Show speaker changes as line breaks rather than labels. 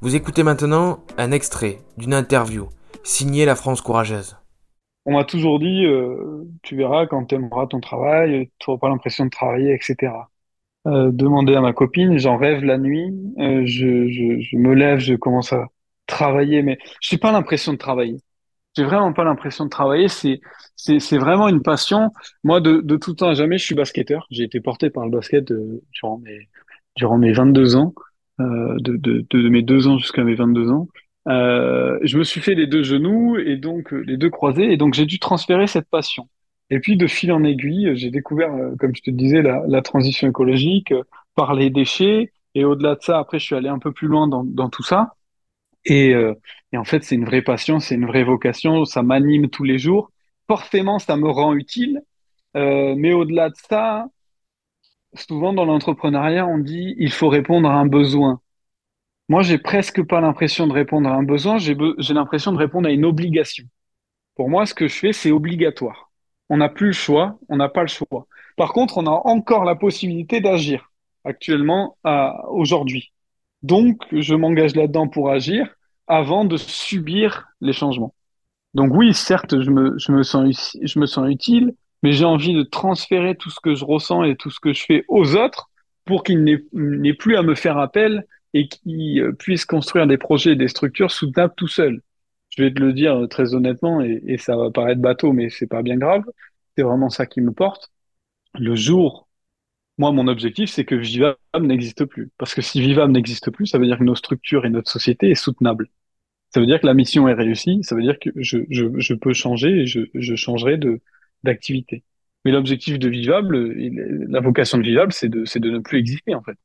Vous écoutez maintenant un extrait d'une interview signée La France Courageuse.
On m'a toujours dit, euh, tu verras quand tu aimeras ton travail, tu n'auras pas l'impression de travailler, etc. Euh, demander à ma copine, j'en rêve la nuit, euh, je, me lève, je commence à travailler, mais je n'ai pas l'impression de travailler. J'ai vraiment pas l'impression de travailler. C'est, vraiment une passion. Moi, de, de tout temps à jamais, je suis basketteur. J'ai été porté par le basket euh, durant mes, durant mes 22 ans, de, de, de, mes deux ans jusqu'à mes 22 ans. Euh, je me suis fait les deux genoux et donc euh, les deux croisés, et donc j'ai dû transférer cette passion. Et puis de fil en aiguille, j'ai découvert, euh, comme je te disais, la, la transition écologique, euh, par les déchets, et au-delà de ça, après, je suis allé un peu plus loin dans, dans tout ça. Et, euh, et en fait, c'est une vraie passion, c'est une vraie vocation, ça m'anime tous les jours. Forcément, ça me rend utile, euh, mais au-delà de ça, souvent dans l'entrepreneuriat, on dit il faut répondre à un besoin. Moi, j'ai presque pas l'impression de répondre à un besoin, j'ai l'impression de répondre à une obligation. Pour moi, ce que je fais, c'est obligatoire. On n'a plus le choix, on n'a pas le choix. Par contre, on a encore la possibilité d'agir actuellement, aujourd'hui. Donc, je m'engage là-dedans pour agir avant de subir les changements. Donc oui, certes, je me sens utile, mais j'ai envie de transférer tout ce que je ressens et tout ce que je fais aux autres pour qu'ils n'aient plus à me faire appel et qu'ils euh, puissent construire des projets et des structures soutenables tout seuls. Je vais te le dire euh, très honnêtement, et, ça va paraître bateau, mais c'est pas bien grave. C'est vraiment ça qui me porte. Le jour, moi, mon objectif, c'est que Vivable n'existe plus. Parce que si Vivable n'existe plus, ça veut dire que nos structures et notre société est soutenable. Ça veut dire que la mission est réussie, ça veut dire que je, je, je peux changer et je, je changerai de, d'activité. Mais l'objectif de Vivable, la vocation de Vivable, c'est de, c'est de ne plus exister, en fait.